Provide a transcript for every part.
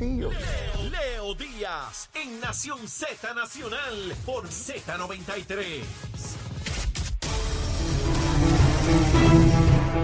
Leo Díaz en Nación Z Nacional por Z93.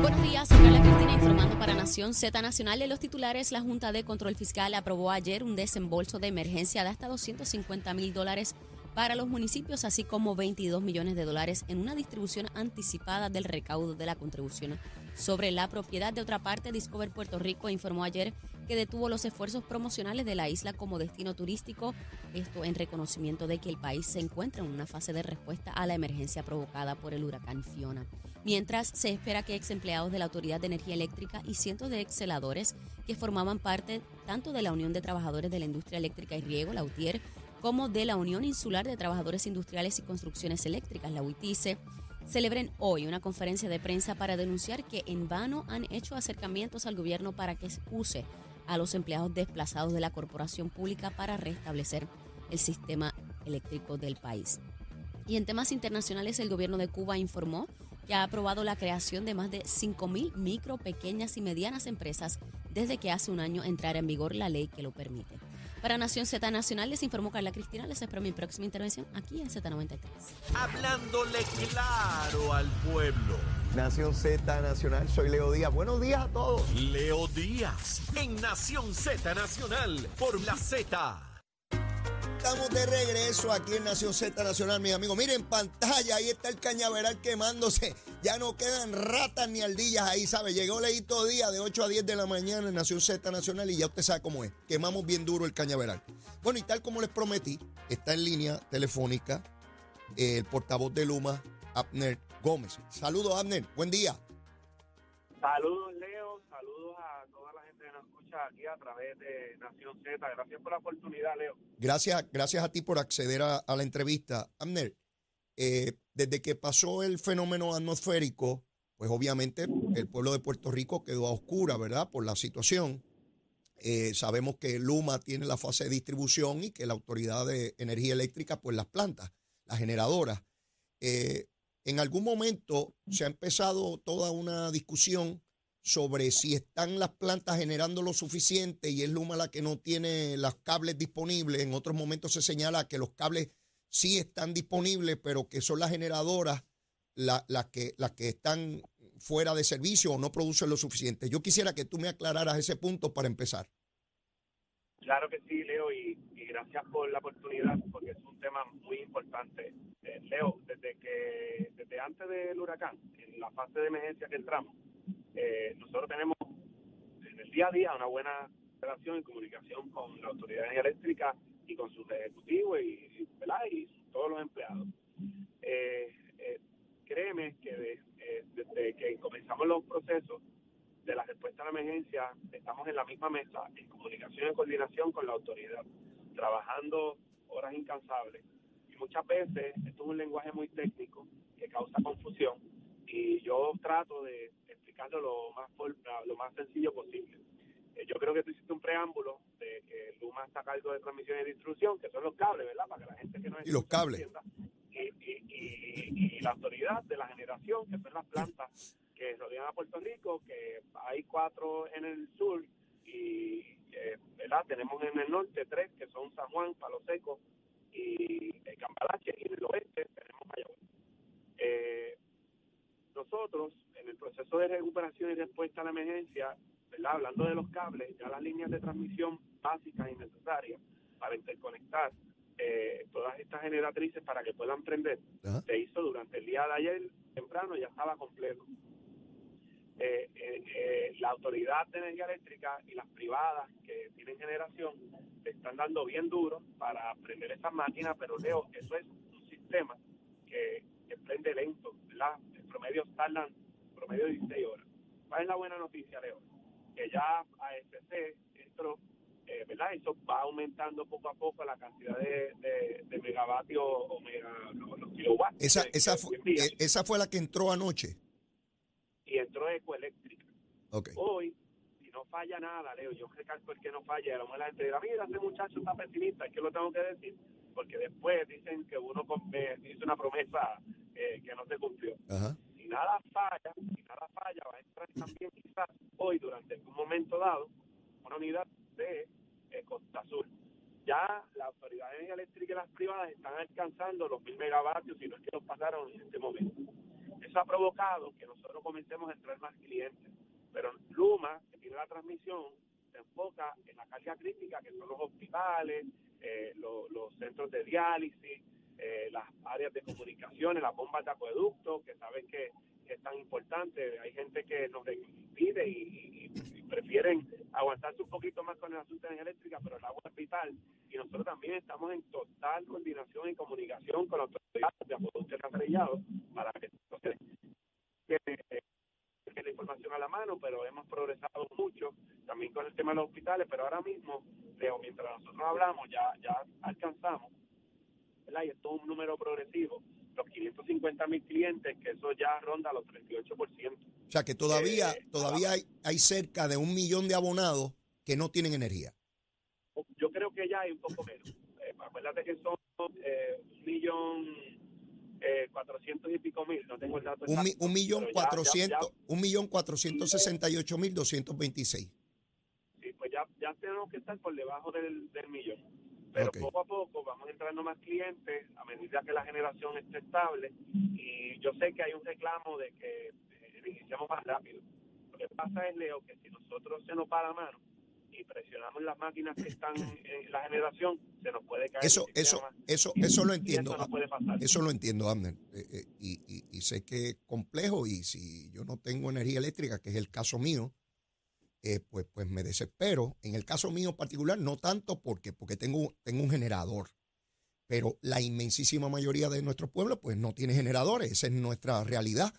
Buenos días, soy Carla Cristina informando para Nación Z Nacional. En los titulares, la Junta de Control Fiscal aprobó ayer un desembolso de emergencia de hasta 250 mil dólares para los municipios, así como 22 millones de dólares en una distribución anticipada del recaudo de la contribución sobre la propiedad. De otra parte, Discover Puerto Rico informó ayer que detuvo los esfuerzos promocionales de la isla como destino turístico, esto en reconocimiento de que el país se encuentra en una fase de respuesta a la emergencia provocada por el huracán Fiona. Mientras se espera que ex empleados de la Autoridad de Energía Eléctrica y cientos de ex celadores que formaban parte tanto de la Unión de Trabajadores de la Industria Eléctrica y Riego, la UTIER, como de la Unión Insular de Trabajadores Industriales y Construcciones Eléctricas, la UITICE, celebren hoy una conferencia de prensa para denunciar que en vano han hecho acercamientos al gobierno para que use a los empleados desplazados de la corporación pública para restablecer el sistema eléctrico del país. Y en temas internacionales, el gobierno de Cuba informó que ha aprobado la creación de más de 5.000 micro, pequeñas y medianas empresas desde que hace un año entrara en vigor la ley que lo permite. Para Nación Z Nacional les informó Carla Cristina. Les espero mi próxima intervención aquí en Z93. Hablándole claro al pueblo. Nación Z Nacional, soy Leo Díaz. Buenos días a todos. Leo Díaz en Nación Z Nacional por la Z. Estamos de regreso aquí en Nación Z Nacional, mis amigos. Miren, pantalla, ahí está el cañaveral quemándose. Ya no quedan ratas ni aldillas ahí, ¿sabe? Llegó Leito Día de 8 a 10 de la mañana en Nación Z Nacional y ya usted sabe cómo es. Quemamos bien duro el cañaveral. Bueno, y tal como les prometí, está en línea telefónica el portavoz de Luma, Abner Gómez. Saludos, Abner. Buen día. Saludos, aquí a través de Nación Z. Gracias por la oportunidad, Leo. Gracias, a ti por acceder a, la entrevista. Abner, eh, desde que pasó el fenómeno atmosférico, pues obviamente el pueblo de Puerto Rico quedó a oscura, ¿verdad? Por la situación. Eh, sabemos que Luma tiene la fase de distribución y que la Autoridad de Energía Eléctrica, pues las plantas, las generadoras. Eh, en algún momento se ha empezado toda una discusión sobre si están las plantas generando lo suficiente y es Luma la que no tiene los cables disponibles. En otros momentos se señala que los cables sí están disponibles, pero que son las generadoras las que, las que están fuera de servicio o no producen lo suficiente. Yo quisiera que tú me aclararas ese punto para empezar. Claro que sí, Leo, y, y gracias por la oportunidad, porque es un tema muy importante. Eh, Leo, desde que desde antes del huracán, en la fase de emergencia que entramos, eh, nosotros tenemos en el día a día una buena relación y comunicación con la Autoridad Eléctrica y con sus ejecutivos y, todos los empleados. Eh, eh, créeme que eh, desde que comenzamos los procesos de la respuesta a la emergencia, estamos en la misma mesa, en comunicación y coordinación con la autoridad, trabajando horas incansables. Y muchas veces esto es un lenguaje muy técnico que causa confusión y yo trato de explicarlo lo más, lo más sencillo posible. Eh, yo creo que tú hiciste un preámbulo de que Luma está a cargo de transmisión y distribución, que son los cables, ¿verdad? Para que la gente que no Y los cables. entienda. Y, y, y, y la autoridad de la generación, que son las plantas que rodean a Puerto Rico, que hay cuatro en el sur y eh, ¿verdad? tenemos en el norte tres, que son San Juan, Palo Seco y eh, Cambalache, y en el oeste tenemos Mayagüez. Eh, nosotros, en el proceso de recuperación y respuesta a la emergencia, ¿verdad? hablando de los cables, ya las líneas de transmisión básicas y necesarias para interconectar eh, todas estas generatrices para que puedan prender, Ajá. se hizo durante el día de ayer temprano, ya estaba completo. Eh, eh, eh, la autoridad de energía eléctrica y las privadas que tienen generación le están dando bien duro para prender esas máquinas, pero Leo, eso es un sistema que, que prende lento, ¿verdad? Promedio tardan promedio 16 horas. ¿Cuál es la buena noticia, Leo? Que ya ASC entró, eh, ¿verdad? Eso va aumentando poco a poco la cantidad de, de, de megavatios o mega, los, los kilowatts. Esa, esa, que fu- envía. eh, esa fue la que entró anoche. y entró Ecoeléctrica. Ok. Hoy, si no falla nada, Leo, yo recalco el que no falla, a lo mejor la gente dirá, mira, ese muchacho está pesimista, es que lo tengo que decir, porque después dicen que uno hizo una promesa eh, que no se cumplió. Ajá. Si nada falla, si nada falla, va a entrar también quizás hoy, durante algún momento dado, una unidad de eh, Costa Sur. Ya la Autoridad de Energía Eléctrica y las privadas están alcanzando los mil megavatios y no es que los pasaron en este momento. Eso ha provocado que nosotros comencemos a entrar más clientes. Pero Luma, que tiene la transmisión, se enfoca en la carga crítica, que son los hospitales, eh, los centros de diálisis, eh, las áreas de comunicaciones, las bombas de acueducto, que saben que, es tan importante. Hay gente que nos impide y, prefieren aguantarse un poquito más con el asunto de energía eléctrica, pero el agua es vital. Y nosotros también estamos en total coordinación y comunicación con las autoridades de acueducto alcantarillado para que entonces que, la información a la mano, pero hemos progresado mucho también con el tema de los hospitales, pero ahora mismo, mientras nosotros hablamos, ya, ya alcanzamos y esto es un número progresivo, los 550 mil clientes, que eso ya ronda los 38%. O sea que todavía, eh, todavía hay, hay, cerca de un millón de abonados que no tienen energía. Yo creo que ya hay un poco menos. Eh, acuérdate que son eh, un millón eh, cuatrocientos y pico mil, no tengo el dato. Un, un millón cuatrocientos, un millón cuatrocientos sesenta y ocho mil doscientos veintiséis. Sí, pues ya, ya tenemos que estar por debajo del, del millón. Pero poco a poco vamos entrando más clientes a medida que la generación esté estable y yo sé que hay un reclamo de que eh, iniciamos más rápido. Lo que pasa es, Leo, que si nosotros se nos va la mano y presionamos las máquinas que están en la generación, se nos puede caer. Eso, eso, eso, eso lo entiendo. Eso, lo entiendo, Abner. Eh, eh, y, y sé que es complejo y si yo no tengo energía eléctrica, que es el caso mío, eh, pues, pues me desespero. En el caso mío particular, no tanto porque, porque tengo, tengo un generador, pero la inmensísima mayoría de nuestro pueblo pues no tiene generadores, esa es nuestra realidad.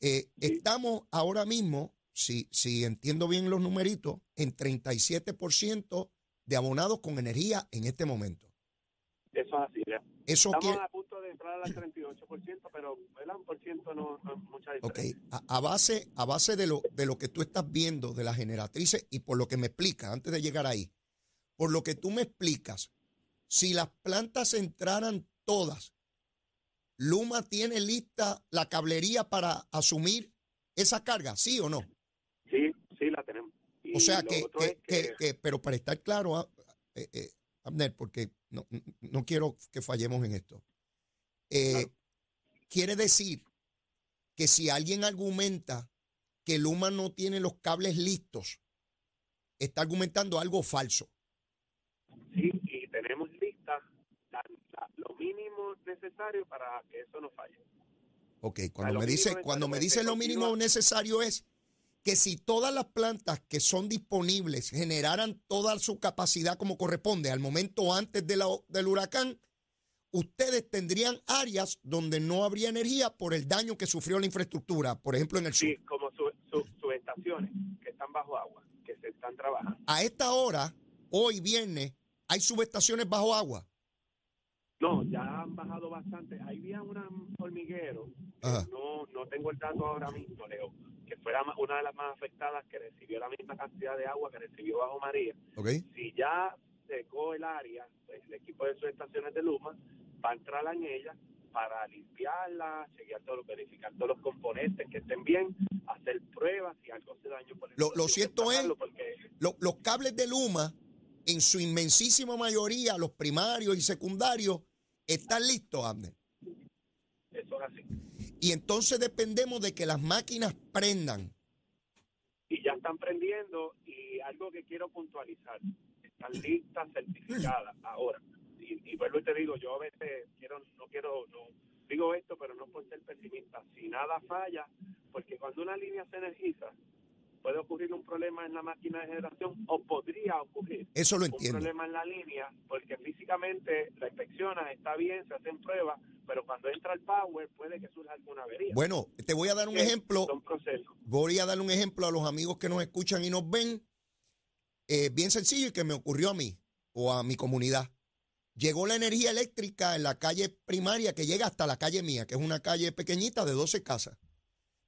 Eh, estamos ahora mismo, si, si entiendo bien los numeritos, en 37% de abonados con energía en este momento. Eso es así, Eso Estamos a punto de entrar al 38%, pero un por ciento no, no, mucha diferencia. Ok, a, base, a base de, lo, de lo que tú estás viendo de las generatrices y por lo que me explicas, antes de llegar ahí, por lo que tú me explicas, si las plantas entraran todas, ¿Luma tiene lista la cablería para asumir esa carga, sí o no? Sí, sí, la tenemos. o sea que, que, que, pero para estar claro, ah, eh, eh, Abner, porque no, no quiero que fallemos en esto. Eh, quiere decir que si alguien argumenta que Luma no tiene los cables listos, está argumentando algo falso. Sí, y tenemos lista lo mínimo necesario para que eso no falle. Ok, cuando me dice, cuando me dice lo mínimo necesario es que si todas las plantas que son disponibles generaran toda su capacidad como corresponde al momento antes de la, del huracán, ustedes tendrían áreas donde no habría energía por el daño que sufrió la infraestructura, por ejemplo en el sur. Sí, como subestaciones que están bajo agua, que se están trabajando. A esta hora, hoy viernes, ¿hay subestaciones bajo agua? No, ya han bajado bastante. Ahí había un hormiguero, no, no tengo el dato ahora mismo, Leo, que fuera una de las más afectadas que recibió la misma cantidad de agua que recibió bajo María. Si ya secó el área, pues, el equipo de sus estaciones de Luma va a entrar en ella para limpiarla, chequear todo, verificar todos los componentes que estén bien, hacer pruebas si algo se dañó. Por lo, lo cierto es, los cables de Luma, en su inmensísima mayoría, los primarios y secundarios, están listos, Abner. Eso es así. Y entonces dependemos de que las máquinas prendan. Y ya están prendiendo y algo que quiero puntualizar, están listas, certificadas ahora. Y, y vuelvo y te digo, yo a veces quiero, no quiero, no digo esto, pero no por ser pesimista. Si nada falla, porque cuando una línea se energiza, puede ocurrir un problema en la máquina de generación o podría ocurrir Eso lo un problema en la línea porque físicamente la inspecciona, está bien, se hacen pruebas, pero cuando entra el power puede que surja alguna avería. Bueno, te voy a dar un ejemplo. Voy a dar un ejemplo a los amigos que nos escuchan y nos ven. Eh, bien sencillo y que me ocurrió a mí o a mi comunidad. Llegó la energía eléctrica en la calle primaria que llega hasta la calle mía, que es una calle pequeñita de 12 casas.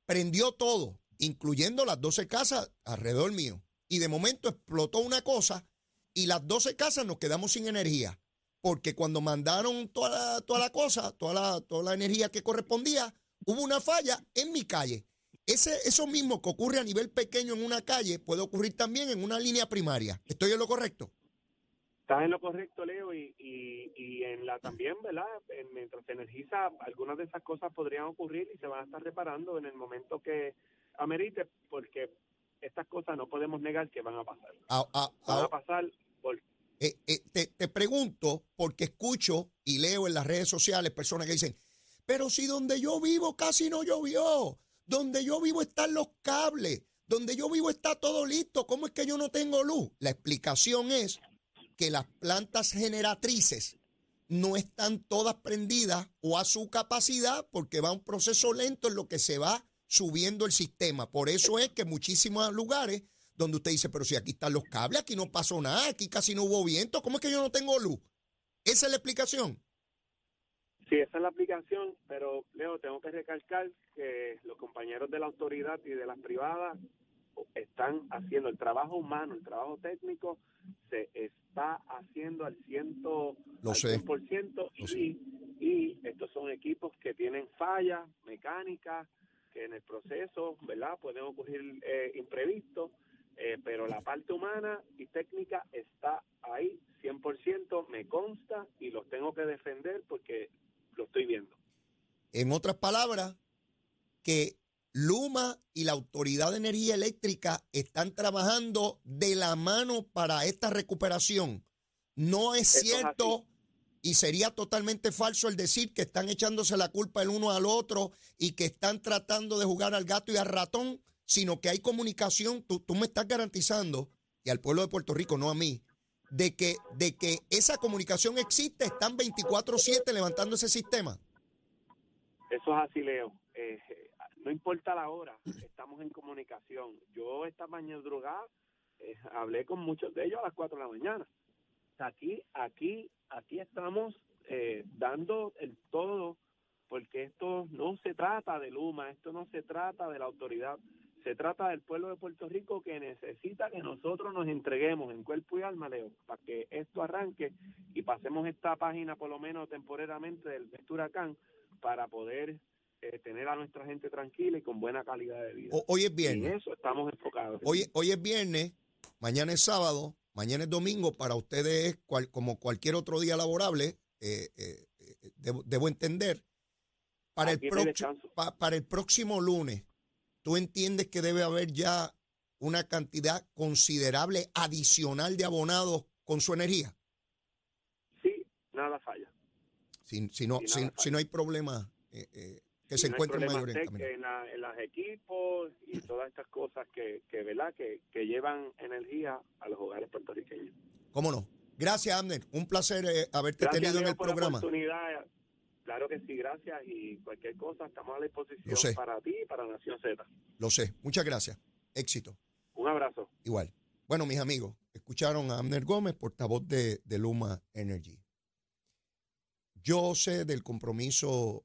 Prendió todo incluyendo las 12 casas alrededor mío. Y de momento explotó una cosa y las 12 casas nos quedamos sin energía. Porque cuando mandaron toda la, toda la cosa, toda la, toda la energía que correspondía, hubo una falla en mi calle. Ese, eso mismo que ocurre a nivel pequeño en una calle puede ocurrir también en una línea primaria. ¿Estoy en lo correcto? Estás en lo correcto, Leo, y, y, y en la también, ¿verdad? mientras se energiza, algunas de esas cosas podrían ocurrir y se van a estar reparando en el momento que amerite, porque estas cosas no podemos negar que van a pasar. Ah, ah, van ah, a pasar por... eh, eh, te, te pregunto, porque escucho y leo en las redes sociales personas que dicen, pero si donde yo vivo casi no llovió, donde yo vivo están los cables, donde yo vivo está todo listo, ¿cómo es que yo no tengo luz? La explicación es que las plantas generatrices no están todas prendidas o a su capacidad porque va un proceso lento en lo que se va subiendo el sistema. Por eso es que muchísimos lugares donde usted dice, pero si aquí están los cables, aquí no pasó nada, aquí casi no hubo viento, ¿cómo es que yo no tengo luz? Esa es la explicación. Sí, esa es la aplicación, pero Leo, tengo que recalcar que los compañeros de la autoridad y de las privadas están haciendo el trabajo humano, el trabajo técnico, se está haciendo al, ciento, Lo al sé. 100% Lo sé. y, y estos son equipos que tienen fallas mecánicas, que en el proceso, ¿verdad? Pueden ocurrir eh, imprevistos, eh, pero la parte humana y técnica está ahí 100%, me consta y los tengo que defender porque lo estoy viendo. En otras palabras, que Luma y la Autoridad de Energía Eléctrica están trabajando de la mano para esta recuperación. No es cierto y sería totalmente falso el decir que están echándose la culpa el uno al otro y que están tratando de jugar al gato y al ratón, sino que hay comunicación. Tú, tú me estás garantizando, y al pueblo de Puerto Rico, no a mí, de que, de que esa comunicación existe, están 24-7 levantando ese sistema. Eso es así, Leo. No importa la hora, estamos en comunicación. Yo esta mañana drogada eh, hablé con muchos de ellos a las 4 de la mañana. Aquí, aquí, aquí estamos eh, dando el todo, porque esto no se trata de Luma, esto no se trata de la autoridad, se trata del pueblo de Puerto Rico que necesita que nosotros nos entreguemos en cuerpo y alma, Leo, para que esto arranque y pasemos esta página por lo menos temporalmente del, de este huracán para poder eh, tener a nuestra gente tranquila y con buena calidad de vida. O- hoy es en viernes. eso estamos enfocados. Hoy, hoy es viernes, mañana es sábado, mañana es domingo. Para ustedes, es cual- como cualquier otro día laborable, eh, eh, debo, debo entender. Para el, próximo, descanso. pa- para el próximo lunes, ¿tú entiendes que debe haber ya una cantidad considerable adicional de abonados con su energía? Sí, nada falla. Si, si, no, si, no hay problema eh, eh, que se no hay encuentre problemas mayor tec- camino. en, la- en los equipos y todas estas cosas que, que ¿verdad? Que, que llevan energía a los hogares puertorriqueños. ¿Cómo no? Gracias, Abner. Un placer eh, haberte Gracias, tenido en el por la programa. oportunidad. Claro que sí, gracias. Y cualquier cosa, estamos a la disposición para ti y para Nación Z. Lo sé. Muchas gracias. Éxito. Un abrazo. Igual. Bueno, mis amigos, escucharon a Abner Gómez, portavoz de, de Luma Energy. Yo sé del compromiso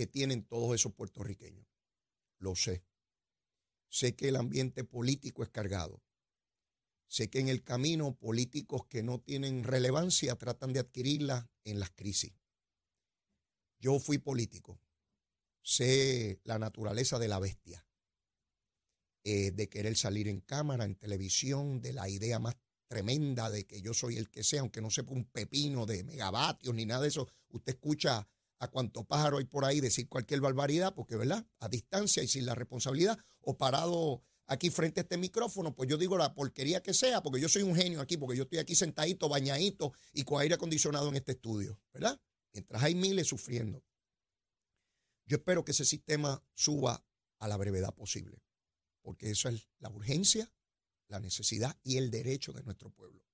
que tienen todos esos puertorriqueños. Lo sé. Sé que el ambiente político es cargado. Sé que en el camino políticos que no tienen relevancia tratan de adquirirla en las crisis. Yo fui político. Sé la naturaleza de la bestia eh, de querer salir en cámara, en televisión, de la idea más tremenda de que yo soy el que sea, aunque no sepa un pepino de megavatios ni nada de eso. Usted escucha a cuánto pájaro hay por ahí decir cualquier barbaridad, porque, ¿verdad? A distancia y sin la responsabilidad, o parado aquí frente a este micrófono, pues yo digo la porquería que sea, porque yo soy un genio aquí, porque yo estoy aquí sentadito, bañadito y con aire acondicionado en este estudio, ¿verdad? Mientras hay miles sufriendo. Yo espero que ese sistema suba a la brevedad posible porque eso es la urgencia, la necesidad y el derecho de nuestro pueblo.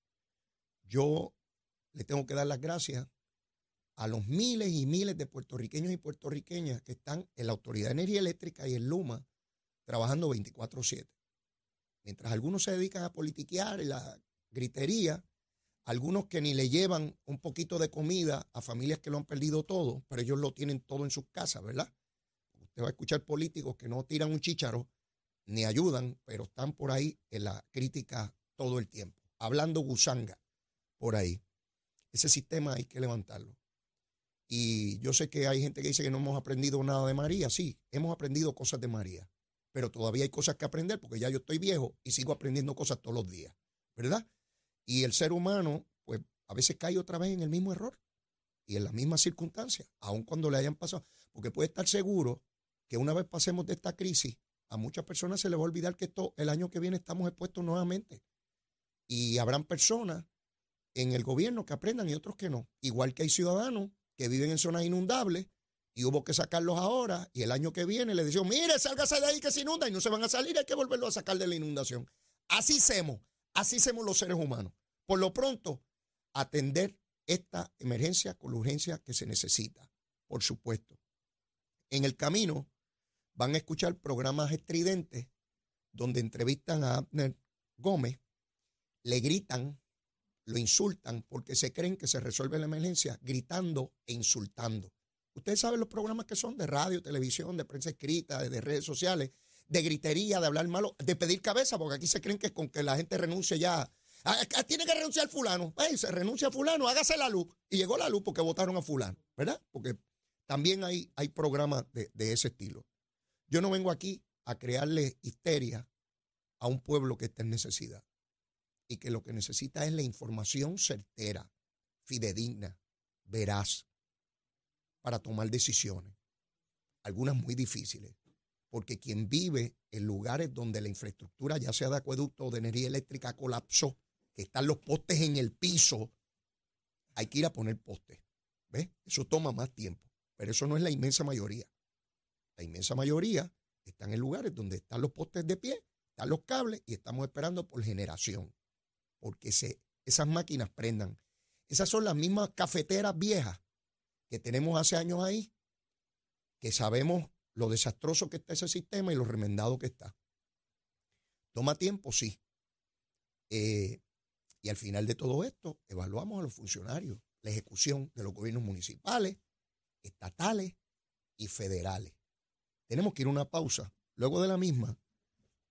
Yo le tengo que dar las gracias a los miles y miles de puertorriqueños y puertorriqueñas que están en la Autoridad de Energía Eléctrica y en Luma trabajando 24/7. Mientras algunos se dedican a politiquear y la gritería, algunos que ni le llevan un poquito de comida a familias que lo han perdido todo, pero ellos lo tienen todo en sus casas, ¿verdad? Usted va a escuchar políticos que no tiran un chícharo ni ayudan, pero están por ahí en la crítica todo el tiempo, hablando gusanga por ahí. Ese sistema hay que levantarlo. Y yo sé que hay gente que dice que no hemos aprendido nada de María. Sí, hemos aprendido cosas de María, pero todavía hay cosas que aprender porque ya yo estoy viejo y sigo aprendiendo cosas todos los días, ¿verdad? Y el ser humano, pues a veces cae otra vez en el mismo error y en las mismas circunstancias, aun cuando le hayan pasado. Porque puede estar seguro que una vez pasemos de esta crisis, a muchas personas se les va a olvidar que esto, el año que viene estamos expuestos nuevamente. Y habrán personas en el gobierno que aprendan y otros que no. Igual que hay ciudadanos que viven en zonas inundables y hubo que sacarlos ahora y el año que viene le decimos, mire, sálgase de ahí que se inunda y no se van a salir, hay que volverlo a sacar de la inundación. Así hacemos, así hacemos los seres humanos. Por lo pronto, atender esta emergencia con la urgencia que se necesita, por supuesto. En el camino van a escuchar programas estridentes donde entrevistan a Abner Gómez, le gritan, lo insultan porque se creen que se resuelve la emergencia gritando e insultando. Ustedes saben los programas que son de radio, televisión, de prensa escrita, de redes sociales, de gritería, de hablar malo, de pedir cabeza, porque aquí se creen que con que la gente renuncie ya Ah, tiene que renunciar fulano. se renuncia a fulano, hágase la luz. Y llegó la luz porque votaron a fulano, ¿verdad? Porque también hay, hay programas de, de ese estilo. Yo no vengo aquí a crearle histeria a un pueblo que está en necesidad y que lo que necesita es la información certera, fidedigna, veraz, para tomar decisiones, algunas muy difíciles, porque quien vive en lugares donde la infraestructura, ya sea de acueducto o de energía eléctrica, colapsó, que están los postes en el piso, hay que ir a poner postes. ¿Ves? Eso toma más tiempo, pero eso no es la inmensa mayoría. La inmensa mayoría están en lugares donde están los postes de pie, están los cables y estamos esperando por generación, porque se, esas máquinas prendan. Esas son las mismas cafeteras viejas que tenemos hace años ahí, que sabemos lo desastroso que está ese sistema y lo remendado que está. Toma tiempo, sí. Eh, y al final de todo esto, evaluamos a los funcionarios, la ejecución de los gobiernos municipales, estatales y federales. Tenemos que ir a una pausa. Luego de la misma,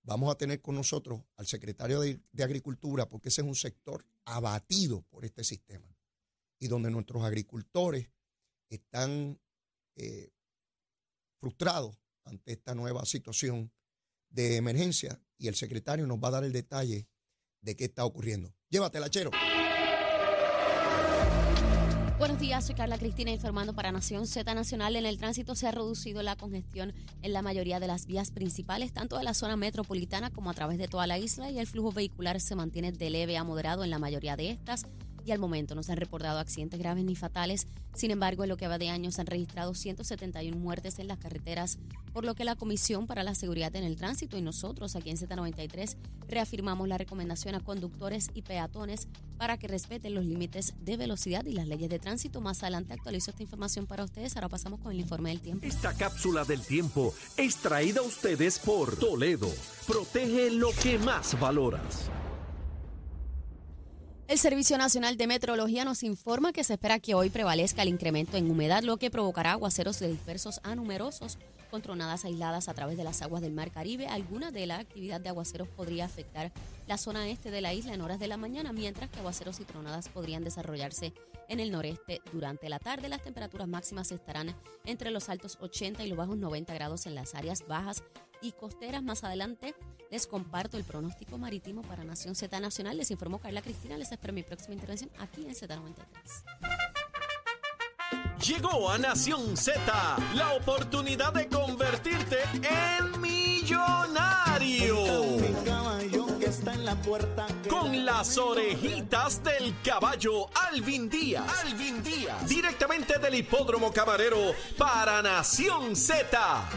vamos a tener con nosotros al secretario de, Agricultura, porque ese es un sector abatido por este sistema y donde nuestros agricultores están eh, frustrados ante esta nueva situación de emergencia y el secretario nos va a dar el detalle de qué está ocurriendo. Llévatela, Chero. Buenos días, soy Carla Cristina informando para Nación Z Nacional. En el tránsito se ha reducido la congestión en la mayoría de las vías principales, tanto de la zona metropolitana como a través de toda la isla, y el flujo vehicular se mantiene de leve a moderado en la mayoría de estas y al momento no se han reportado accidentes graves ni fatales. Sin embargo, en lo que va de año se han registrado 171 muertes en las carreteras, por lo que la Comisión para la Seguridad en el Tránsito y nosotros aquí en Z93 reafirmamos la recomendación a conductores y peatones para que respeten los límites de velocidad y las leyes de tránsito. Más adelante actualizo esta información para ustedes. Ahora pasamos con el informe del tiempo. Esta cápsula del tiempo es traída a ustedes por Toledo. Protege lo que más valoras. El Servicio Nacional de Meteorología nos informa que se espera que hoy prevalezca el incremento en humedad, lo que provocará aguaceros dispersos a numerosos con tronadas aisladas a través de las aguas del Mar Caribe. Alguna de la actividad de aguaceros podría afectar la zona este de la isla en horas de la mañana, mientras que aguaceros y tronadas podrían desarrollarse en el noreste durante la tarde. Las temperaturas máximas estarán entre los altos 80 y los bajos 90 grados en las áreas bajas y costeras. Más adelante les comparto el pronóstico marítimo para Nación Z Nacional. Les informó Carla Cristina. Les espero mi próxima intervención aquí en Z93. Llegó a Nación Z la oportunidad de convertirte en millonario. Con las orejitas del caballo Alvin Díaz. Alvin Díaz. Directamente del hipódromo camarero para Nación Z.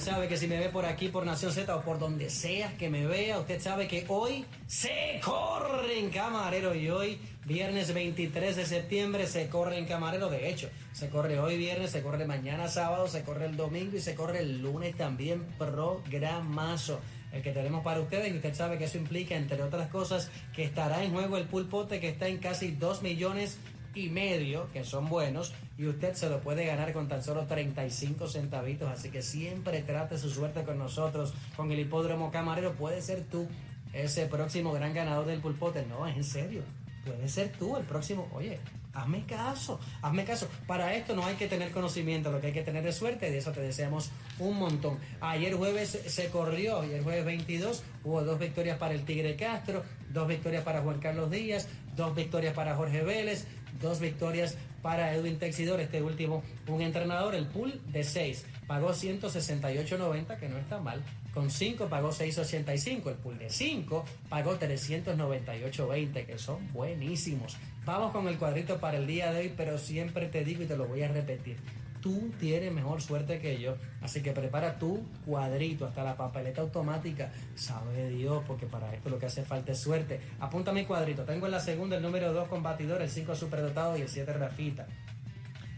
sabe que si me ve por aquí por Nación Z o por donde sea que me vea, usted sabe que hoy se corre en camarero y hoy viernes 23 de septiembre se corre en camarero, de hecho se corre hoy viernes, se corre mañana sábado, se corre el domingo y se corre el lunes también programazo el que tenemos para ustedes. Y usted sabe que eso implica entre otras cosas que estará en juego el pulpote que está en casi 2 millones y medio, que son buenos, y usted se lo puede ganar con tan solo 35 centavitos. Así que siempre trate su suerte con nosotros, con el hipódromo camarero. Puede ser tú ese próximo gran ganador del pulpote. No, es en serio. Puede ser tú el próximo. Oye, Hazme caso, hazme caso. Para esto no hay que tener conocimiento, lo que hay que tener es suerte y de eso te deseamos un montón. Ayer jueves se corrió, ayer jueves 22 hubo dos victorias para el Tigre Castro, dos victorias para Juan Carlos Díaz, dos victorias para Jorge Vélez, dos victorias para Edwin Texidor, este último un entrenador, el pool de 6, pagó 168.90, que no está mal, con 5 pagó 6.85, el pool de 5 pagó 398.20, que son buenísimos. Vamos con el cuadrito para el día de hoy, pero siempre te digo y te lo voy a repetir. Tú tienes mejor suerte que yo, así que prepara tu cuadrito, hasta la papeleta automática. Sabe Dios, porque para esto lo que hace falta es suerte. Apunta mi cuadrito. Tengo en la segunda el número 2 combatidor, el 5 superdotado y el 7 Rafita.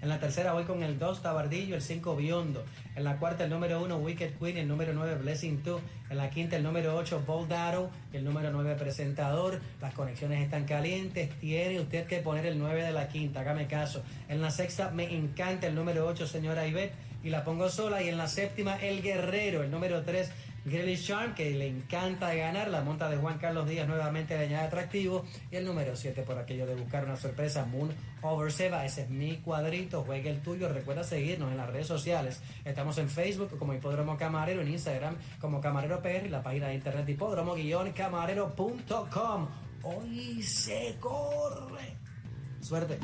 En la tercera voy con el 2 Tabardillo, el 5 Biondo. En la cuarta el número 1 Wicked Queen, el número 9 Blessing 2. En la quinta el número 8 Bold Arrow, el número 9 Presentador. Las conexiones están calientes. Tiene usted que poner el 9 de la quinta, hágame caso. En la sexta me encanta el número 8 Señora Ivette y la pongo sola. Y en la séptima el Guerrero, el número 3 Grilly Sharp, que le encanta ganar, la monta de Juan Carlos Díaz nuevamente le añade atractivo. Y el número 7 por aquello de buscar una sorpresa, Moon Over Seba. Ese es mi cuadrito, juegue el tuyo. Recuerda seguirnos en las redes sociales. Estamos en Facebook como Hipódromo Camarero, en Instagram como Camarero PR y la página de internet hipódromo-camarero.com. Hoy se corre. Suerte.